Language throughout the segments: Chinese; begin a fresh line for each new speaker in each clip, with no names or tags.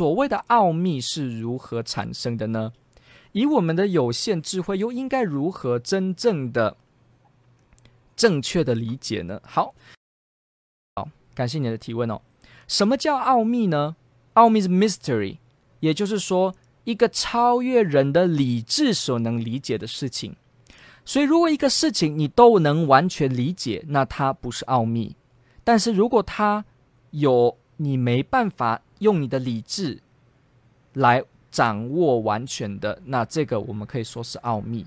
所谓的奥秘是如何产生的呢？以我们的有限智慧，又应该如何真正的、正确的理解呢？好，好，感谢你的提问哦。什么叫奥秘呢？奥秘是 mystery，也就是说，一个超越人的理智所能理解的事情。所以，如果一个事情你都能完全理解，那它不是奥秘；但是如果它有你没办法。用你的理智来掌握完全的，那这个我们可以说是奥秘。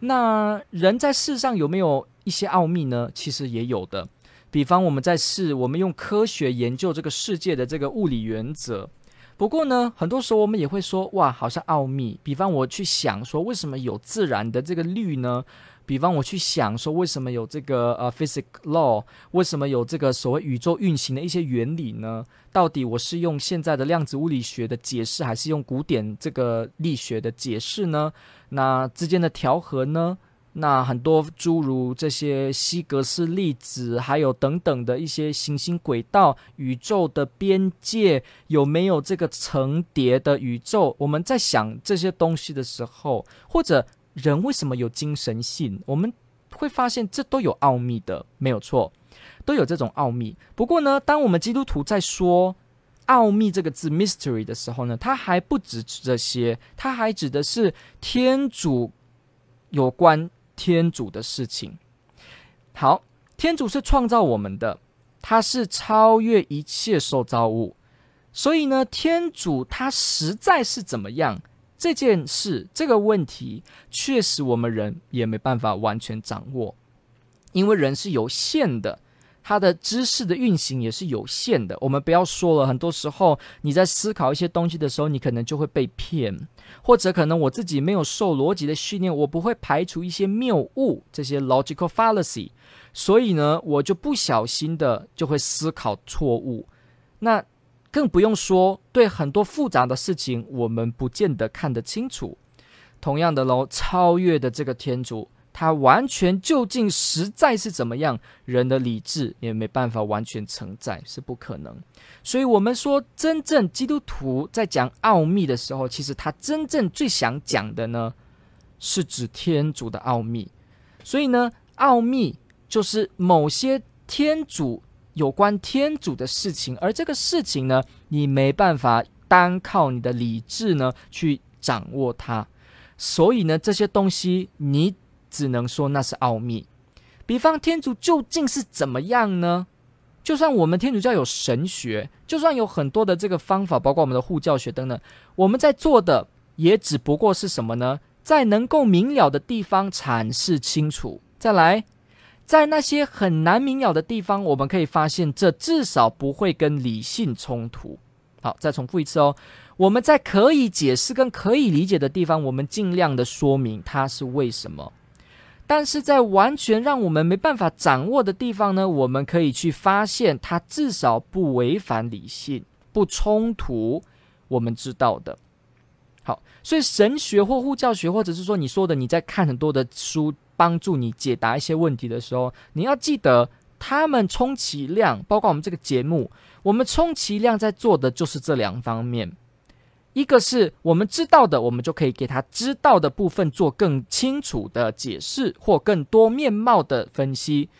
那人在世上有没有一些奥秘呢？其实也有的。比方我们在世，我们用科学研究这个世界的这个物理原则。不过呢，很多时候我们也会说，哇，好像奥秘。比方我去想说，为什么有自然的这个律呢？比方我去想说，为什么有这个呃 physics law？为什么有这个所谓宇宙运行的一些原理呢？到底我是用现在的量子物理学的解释，还是用古典这个力学的解释呢？那之间的调和呢？那很多诸如这些希格斯粒子，还有等等的一些行星轨道、宇宙的边界，有没有这个层叠的宇宙？我们在想这些东西的时候，或者。人为什么有精神性？我们会发现这都有奥秘的，没有错，都有这种奥秘。不过呢，当我们基督徒在说“奥秘”这个字 （mystery） 的时候呢，它还不止这些，它还指的是天主有关天主的事情。好，天主是创造我们的，他是超越一切受造物，所以呢，天主他实在是怎么样？这件事，这个问题，确实我们人也没办法完全掌握，因为人是有限的，他的知识的运行也是有限的。我们不要说了，很多时候你在思考一些东西的时候，你可能就会被骗，或者可能我自己没有受逻辑的训练，我不会排除一些谬误，这些 logical fallacy，所以呢，我就不小心的就会思考错误。那。更不用说，对很多复杂的事情，我们不见得看得清楚。同样的喽，超越的这个天主，他完全究竟实在是怎么样，人的理智也没办法完全承载，是不可能。所以，我们说，真正基督徒在讲奥秘的时候，其实他真正最想讲的呢，是指天主的奥秘。所以呢，奥秘就是某些天主。有关天主的事情，而这个事情呢，你没办法单靠你的理智呢去掌握它，所以呢，这些东西你只能说那是奥秘。比方天主究竟是怎么样呢？就算我们天主教有神学，就算有很多的这个方法，包括我们的护教学等等，我们在做的也只不过是什么呢？在能够明了的地方阐释清楚，再来。在那些很难明了的地方，我们可以发现，这至少不会跟理性冲突。好，再重复一次哦。我们在可以解释跟可以理解的地方，我们尽量的说明它是为什么。但是在完全让我们没办法掌握的地方呢，我们可以去发现它至少不违反理性，不冲突我们知道的。好，所以神学或护教学，或者是说你说的你在看很多的书。帮助你解答一些问题的时候，你要记得，他们充其量，包括我们这个节目，我们充其量在做的就是这两方面：一个是我们知道的，我们就可以给他知道的部分做更清楚的解释或更多面貌的分析；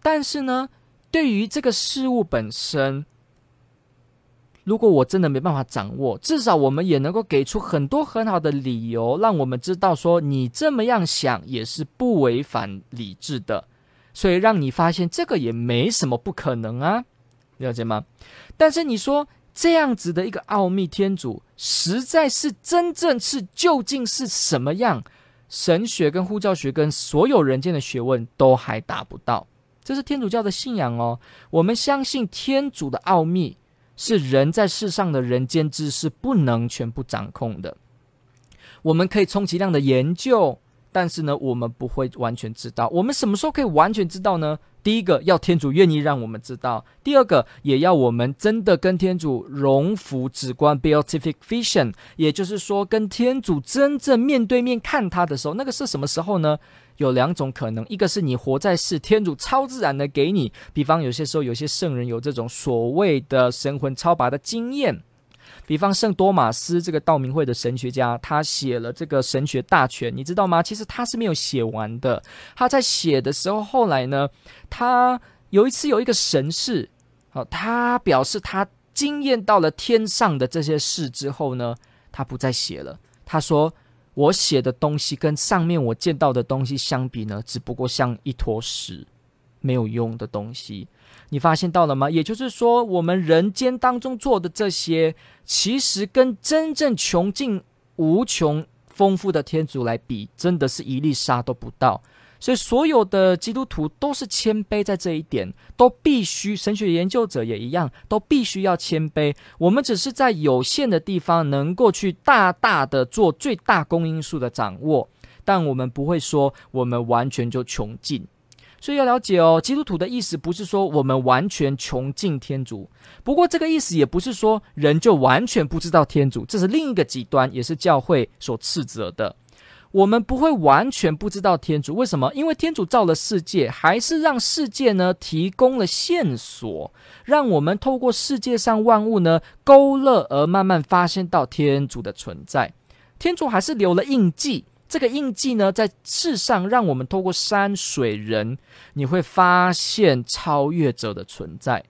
但是呢，对于这个事物本身，如果我真的没办法掌握，至少我们也能够给出很多很好的理由，让我们知道说你这么样想也是不违反理智的，所以让你发现这个也没什么不可能啊，了解吗？但是你说这样子的一个奥秘天主，实在是真正是究竟是什么样？神学跟护教学跟所有人间的学问都还达不到，这是天主教的信仰哦。我们相信天主的奥秘。是人在世上的人间知识不能全部掌控的，我们可以充其量的研究，但是呢，我们不会完全知道。我们什么时候可以完全知道呢？第一个要天主愿意让我们知道，第二个也要我们真的跟天主荣福止观 （beatific vision），也就是说，跟天主真正面对面看他的时候，那个是什么时候呢？有两种可能，一个是你活在世，天主超自然的给你，比方有些时候有些圣人有这种所谓的神魂超拔的经验。比方圣多玛斯这个道明会的神学家，他写了这个神学大全，你知道吗？其实他是没有写完的。他在写的时候，后来呢，他有一次有一个神事，好，他表示他惊艳到了天上的这些事之后呢，他不再写了。他说：“我写的东西跟上面我见到的东西相比呢，只不过像一坨屎，没有用的东西。”你发现到了吗？也就是说，我们人间当中做的这些，其实跟真正穷尽无穷丰富的天主来比，真的是一粒沙都不到。所以，所有的基督徒都是谦卑，在这一点都必须。神学研究者也一样，都必须要谦卑。我们只是在有限的地方，能够去大大的做最大公因数的掌握，但我们不会说我们完全就穷尽。所以要了解哦，基督徒的意思不是说我们完全穷尽天主，不过这个意思也不是说人就完全不知道天主，这是另一个极端，也是教会所斥责的。我们不会完全不知道天主，为什么？因为天主造了世界，还是让世界呢提供了线索，让我们透过世界上万物呢勾勒而慢慢发现到天主的存在。天主还是留了印记。这个印记呢，在世上让我们透过山水人，你会发现超越者的存在。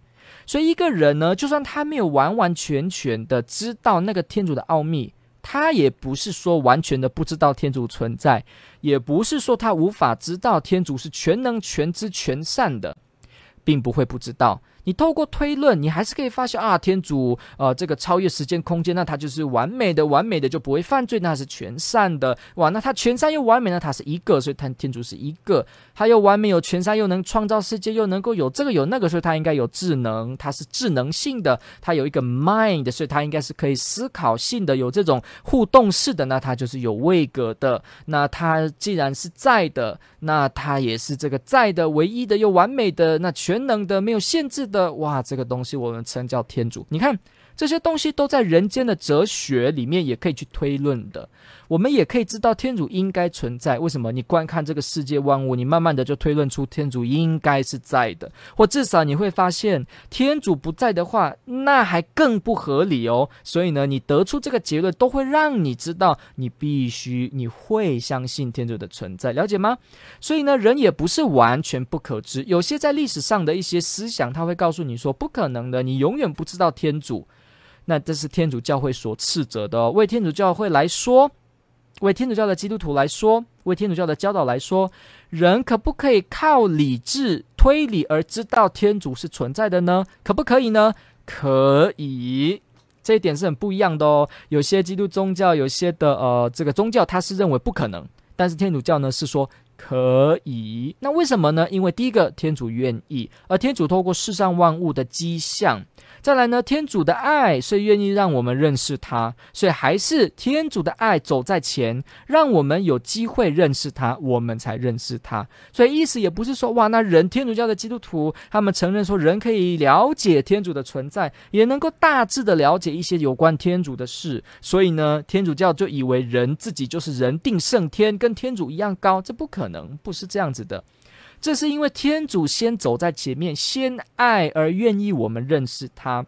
所以一个人呢，就算他没有完完全全的知道那个天主的奥秘，他也不是说完全的不知道天主存在，也不是说他无法知道天主是全能、全知、全善的，并不会不知道。你透过推论，你还是可以发现啊，天主，呃，这个超越时间空间，那他就是完美的，完美的就不会犯罪，那是全善的，哇，那他全善又完美，那他是一个，所以他天主是一个，他又完美有全善，又能创造世界，又能够有这个有那个，所以他应该有智能，他是智能性的，他有一个 mind，所以他应该是可以思考性的，有这种互动式的，那他就是有位格的，那他既然是在的，那他也是这个在的唯一的又完美的，那全能的没有限制的哇，这个东西我们称叫天主。你看这些东西都在人间的哲学里面，也可以去推论的。我们也可以知道天主应该存在。为什么？你观看这个世界万物，你慢慢的就推论出天主应该是在的，或至少你会发现天主不在的话，那还更不合理哦。所以呢，你得出这个结论，都会让你知道你必须你会相信天主的存在，了解吗？所以呢，人也不是完全不可知，有些在历史上的一些思想，他会告诉你说不可能的，你永远不知道天主。那这是天主教会所斥责的哦。为天主教会来说，为天主教的基督徒来说，为天主教的教导来说，人可不可以靠理智推理而知道天主是存在的呢？可不可以呢？可以，这一点是很不一样的哦。有些基督宗教，有些的呃这个宗教，他是认为不可能，但是天主教呢是说。可以，那为什么呢？因为第一个，天主愿意，而天主透过世上万物的迹象，再来呢，天主的爱，所以愿意让我们认识他，所以还是天主的爱走在前，让我们有机会认识他，我们才认识他。所以意思也不是说，哇，那人天主教的基督徒，他们承认说，人可以了解天主的存在，也能够大致的了解一些有关天主的事，所以呢，天主教就以为人自己就是人定胜天，跟天主一样高，这不可。能不是这样子的，这是因为天主先走在前面，先爱而愿意我们认识他。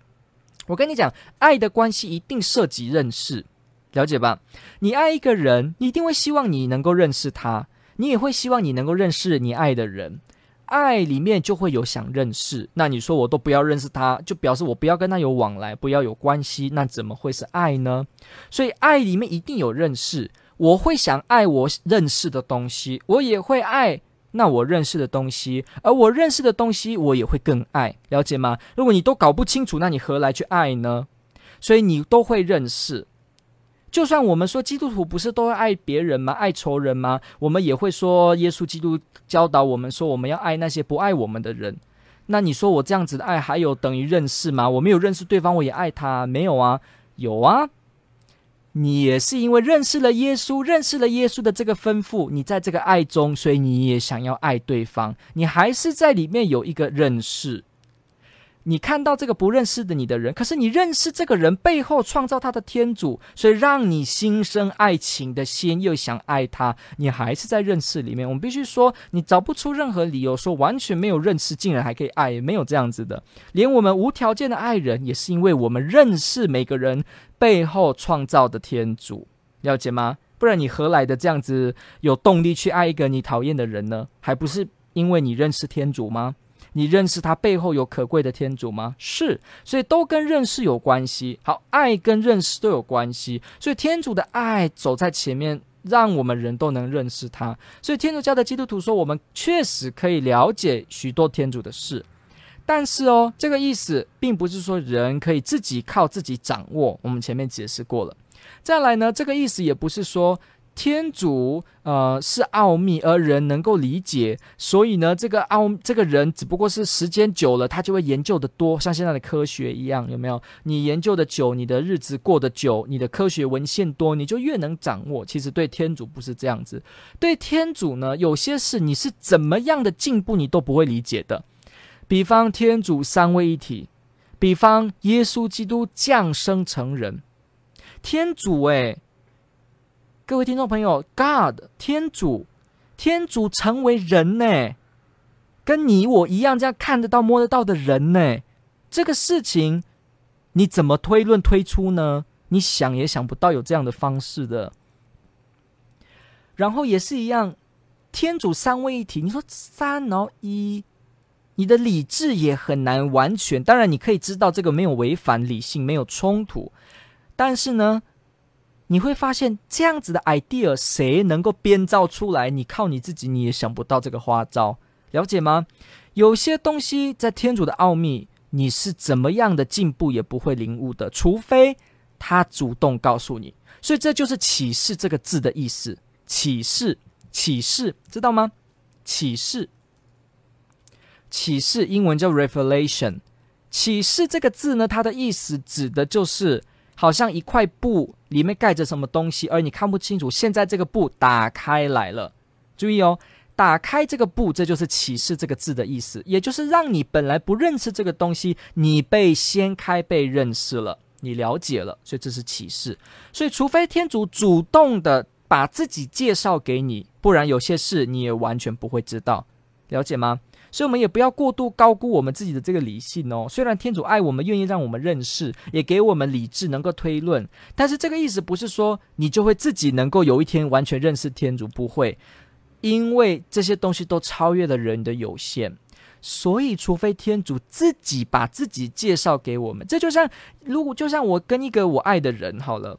我跟你讲，爱的关系一定涉及认识，了解吧？你爱一个人，你一定会希望你能够认识他，你也会希望你能够认识你爱的人。爱里面就会有想认识，那你说我都不要认识他，就表示我不要跟他有往来，不要有关系，那怎么会是爱呢？所以爱里面一定有认识。我会想爱我认识的东西，我也会爱那我认识的东西，而我认识的东西，我也会更爱，了解吗？如果你都搞不清楚，那你何来去爱呢？所以你都会认识。就算我们说基督徒不是都会爱别人吗？爱仇人吗？我们也会说耶稣基督教导我们说我们要爱那些不爱我们的人。那你说我这样子的爱还有等于认识吗？我没有认识对方，我也爱他，没有啊？有啊。你也是因为认识了耶稣，认识了耶稣的这个吩咐，你在这个爱中，所以你也想要爱对方，你还是在里面有一个认识。你看到这个不认识的你的人，可是你认识这个人背后创造他的天主，所以让你心生爱情的心，又想爱他，你还是在认识里面。我们必须说，你找不出任何理由说完全没有认识，竟然还可以爱，没有这样子的。连我们无条件的爱人，也是因为我们认识每个人背后创造的天主，了解吗？不然你何来的这样子有动力去爱一个你讨厌的人呢？还不是因为你认识天主吗？你认识他背后有可贵的天主吗？是，所以都跟认识有关系。好，爱跟认识都有关系，所以天主的爱走在前面，让我们人都能认识他。所以天主教的基督徒说，我们确实可以了解许多天主的事，但是哦，这个意思并不是说人可以自己靠自己掌握。我们前面解释过了。再来呢，这个意思也不是说。天主，呃，是奥秘，而人能够理解，所以呢，这个奥这个人只不过是时间久了，他就会研究得多，像现在的科学一样，有没有？你研究的久，你的日子过得久，你的科学文献多，你就越能掌握。其实对天主不是这样子，对天主呢，有些事你是怎么样的进步，你都不会理解的。比方天主三位一体，比方耶稣基督降生成人，天主诶。各位听众朋友，God 天主，天主成为人呢，跟你我一样，这样看得到、摸得到的人呢，这个事情你怎么推论推出呢？你想也想不到有这样的方式的。然后也是一样，天主三位一体，你说三然后一，你的理智也很难完全。当然，你可以知道这个没有违反理性，没有冲突，但是呢？你会发现这样子的 idea，谁能够编造出来？你靠你自己，你也想不到这个花招，了解吗？有些东西在天主的奥秘，你是怎么样的进步也不会领悟的，除非他主动告诉你。所以这就是启示这个字的意思。启示，启示，知道吗？启示，启示，英文叫 revelation。启示这个字呢，它的意思指的就是。好像一块布里面盖着什么东西，而你看不清楚。现在这个布打开来了，注意哦，打开这个布，这就是启示这个字的意思，也就是让你本来不认识这个东西，你被掀开，被认识了，你了解了，所以这是启示。所以，除非天主主动的把自己介绍给你，不然有些事你也完全不会知道，了解吗？所以，我们也不要过度高估我们自己的这个理性哦。虽然天主爱我们，愿意让我们认识，也给我们理智，能够推论，但是这个意思不是说你就会自己能够有一天完全认识天主，不会，因为这些东西都超越了人的有限。所以，除非天主自己把自己介绍给我们，这就像如果就像我跟一个我爱的人好了，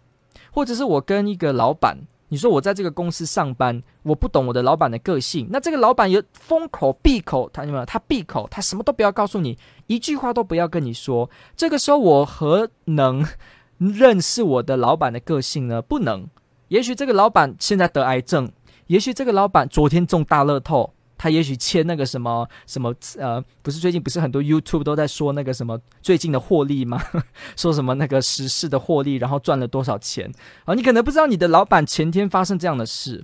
或者是我跟一个老板。你说我在这个公司上班，我不懂我的老板的个性。那这个老板有封口闭口，他什么？他闭口，他什么都不要告诉你，一句话都不要跟你说。这个时候我何能 认识我的老板的个性呢？不能。也许这个老板现在得癌症，也许这个老板昨天中大乐透。他也许签那个什么什么呃，不是最近不是很多 YouTube 都在说那个什么最近的获利吗？说什么那个时事的获利，然后赚了多少钱啊？你可能不知道你的老板前天发生这样的事，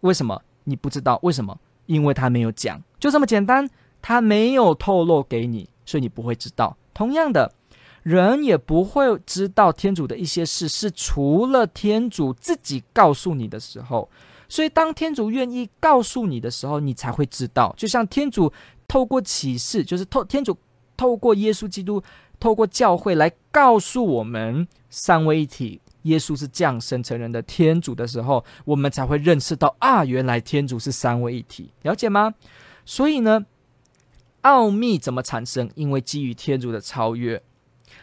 为什么？你不知道为什么？因为他没有讲，就这么简单，他没有透露给你，所以你不会知道。同样的，人也不会知道天主的一些事，是除了天主自己告诉你的时候。所以，当天主愿意告诉你的时候，你才会知道。就像天主透过启示，就是透天主透过耶稣基督，透过教会来告诉我们三位一体，耶稣是降生成人的天主的时候，我们才会认识到啊，原来天主是三位一体，了解吗？所以呢，奥秘怎么产生？因为基于天主的超越。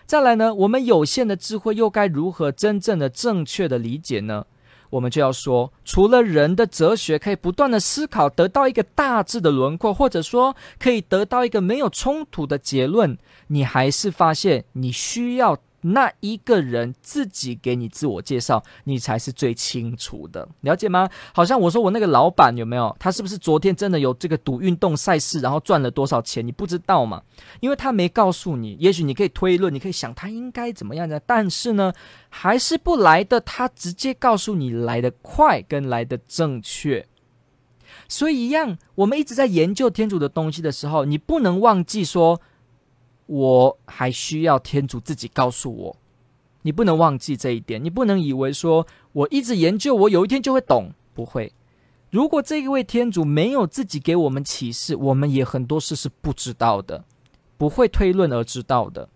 再来呢，我们有限的智慧又该如何真正的、正确的理解呢？我们就要说，除了人的哲学可以不断的思考，得到一个大致的轮廓，或者说可以得到一个没有冲突的结论，你还是发现你需要那一个人自己给你自我介绍，你才是最清楚的，了解吗？好像我说我那个老板有没有？他是不是昨天真的有这个赌运动赛事，然后赚了多少钱？你不知道嘛？因为他没告诉你。也许你可以推论，你可以想他应该怎么样的，但是呢，还是不来的。他直接告诉你来的快跟来的正确。所以一样，我们一直在研究天主的东西的时候，你不能忘记说。我还需要天主自己告诉我，你不能忘记这一点。你不能以为说我一直研究，我有一天就会懂。不会。如果这一位天主没有自己给我们启示，我们也很多事是不知道的，不会推论而知道的。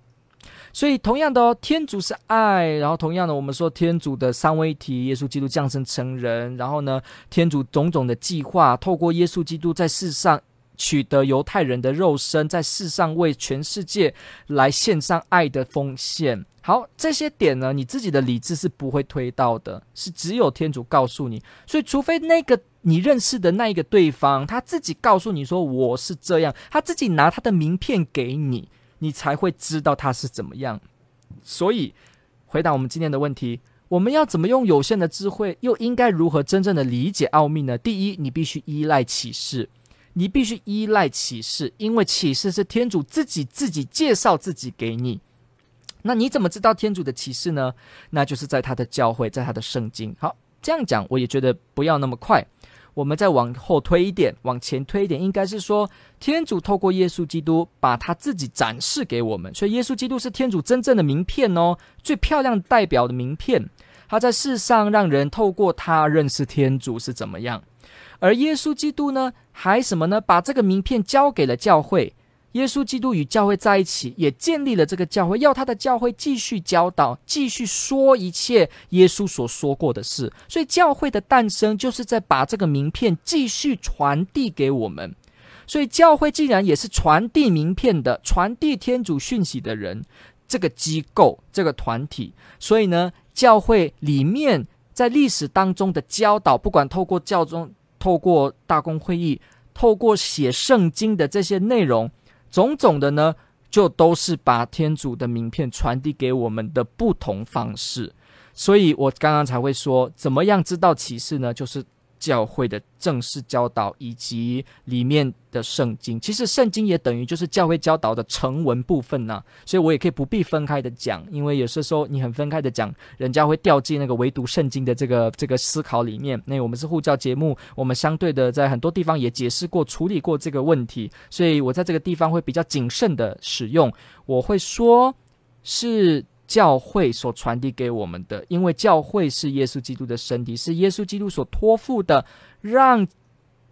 所以，同样的哦，天主是爱。然后，同样的，我们说天主的三位一体，耶稣基督降生成人。然后呢，天主种种的计划，透过耶稣基督在世上。取得犹太人的肉身，在世上为全世界来献上爱的奉献。好，这些点呢，你自己的理智是不会推到的，是只有天主告诉你。所以，除非那个你认识的那一个对方，他自己告诉你说我是这样，他自己拿他的名片给你，你才会知道他是怎么样。所以，回答我们今天的问题，我们要怎么用有限的智慧，又应该如何真正的理解奥秘呢？第一，你必须依赖启示。你必须依赖启示，因为启示是天主自己自己介绍自己给你。那你怎么知道天主的启示呢？那就是在他的教会，在他的圣经。好，这样讲我也觉得不要那么快。我们再往后推一点，往前推一点，应该是说天主透过耶稣基督把他自己展示给我们。所以耶稣基督是天主真正的名片哦，最漂亮代表的名片。他在世上让人透过他认识天主是怎么样。而耶稣基督呢，还什么呢？把这个名片交给了教会。耶稣基督与教会在一起，也建立了这个教会，要他的教会继续教导，继续说一切耶稣所说过的事。所以，教会的诞生就是在把这个名片继续传递给我们。所以，教会既然也是传递名片的、传递天主讯息的人，这个机构、这个团体，所以呢，教会里面在历史当中的教导，不管透过教宗。透过大公会议，透过写圣经的这些内容，种种的呢，就都是把天主的名片传递给我们的不同方式。所以我刚刚才会说，怎么样知道启示呢？就是。教会的正式教导以及里面的圣经，其实圣经也等于就是教会教导的成文部分呢、所以我也可以不必分开的讲，因为有些时候你很分开的讲，人家会掉进那个唯独圣经的这个这个思考里面。那我们是护教节目，我们相对的在很多地方也解释过、处理过这个问题，所以我在这个地方会比较谨慎的使用，我会说是。教会所传递给我们的，因为教会是耶稣基督的身体，是耶稣基督所托付的，让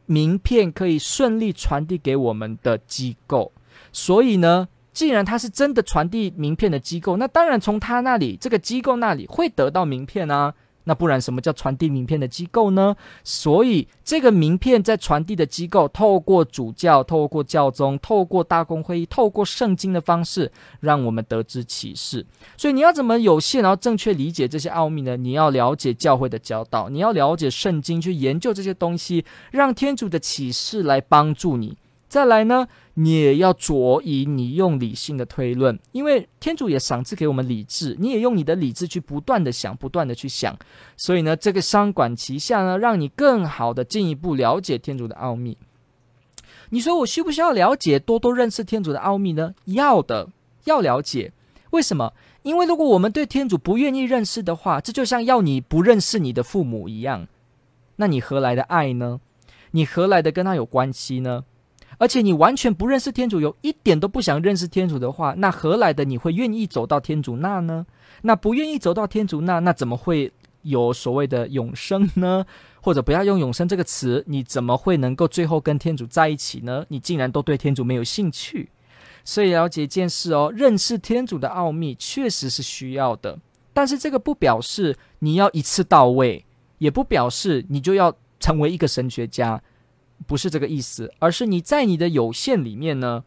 名片可以顺利传递给我们的机构。所以呢，既然他是真的传递名片的机构，那当然从他那里，这个机构那里会得到名片啊。那不然什么叫传递名片的机构呢？所以这个名片在传递的机构，透过主教、透过教宗、透过大公会议、透过圣经的方式，让我们得知启示。所以你要怎么有限然后正确理解这些奥秘呢？你要了解教会的教导，你要了解圣经，去研究这些东西，让天主的启示来帮助你。再来呢，你也要着以你用理性的推论，因为天主也赏赐给我们理智，你也用你的理智去不断的想，不断的去想，所以呢，这个双管齐下呢，让你更好的进一步了解天主的奥秘。你说我需不需要了解，多多认识天主的奥秘呢？要的，要了解。为什么？因为如果我们对天主不愿意认识的话，这就像要你不认识你的父母一样，那你何来的爱呢？你何来的跟他有关系呢？而且你完全不认识天主，有一点都不想认识天主的话，那何来的你会愿意走到天主那呢？那不愿意走到天主那，那怎么会有所谓的永生呢？或者不要用永生这个词，你怎么会能够最后跟天主在一起呢？你竟然都对天主没有兴趣。所以了解一件事哦，认识天主的奥秘确实是需要的，但是这个不表示你要一次到位，也不表示你就要成为一个神学家。不是这个意思，而是你在你的有限里面呢，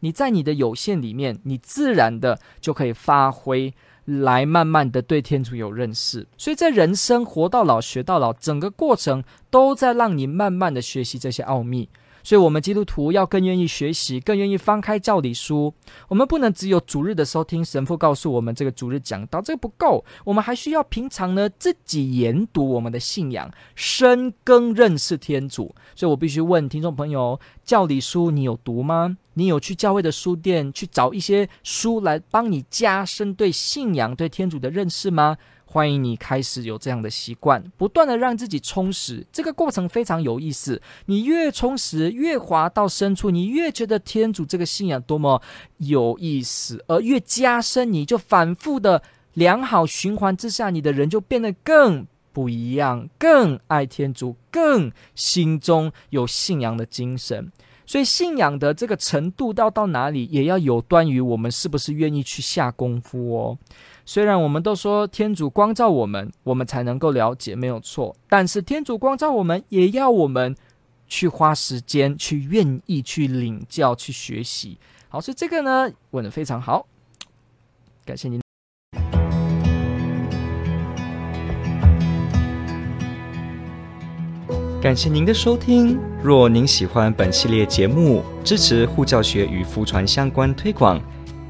你在你的有限里面，你自然的就可以发挥，来慢慢的对天主有认识。所以在人生活到老学到老，整个过程都在让你慢慢的学习这些奥秘。所以，我们基督徒要更愿意学习，更愿意翻开教理书。我们不能只有主日的时候听神父告诉我们这个主日讲道，这个不够。我们还需要平常呢自己研读我们的信仰，深耕认识天主。所以我必须问听众朋友：教理书你有读吗？你有去教会的书店去找一些书来帮你加深对信仰、对天主的认识吗？欢迎你开始有这样的习惯，不断的让自己充实。这个过程非常有意思。你越充实，越滑到深处，你越觉得天主这个信仰多么有意思，而越加深，你就反复的良好循环之下，你的人就变得更不一样，更爱天主，更心中有信仰的精神。所以信仰的这个程度到到哪里，也要有端于我们是不是愿意去下功夫哦。虽然我们都说天主光照我们，我们才能够了解，没有错。但是天主光照我们，也要我们去花时间，去愿意去领教，去学习。好，所以这个呢，问的非常好，感谢您。
感谢您的收听。若您喜欢本系列节目，支持护教学与福传相关推广。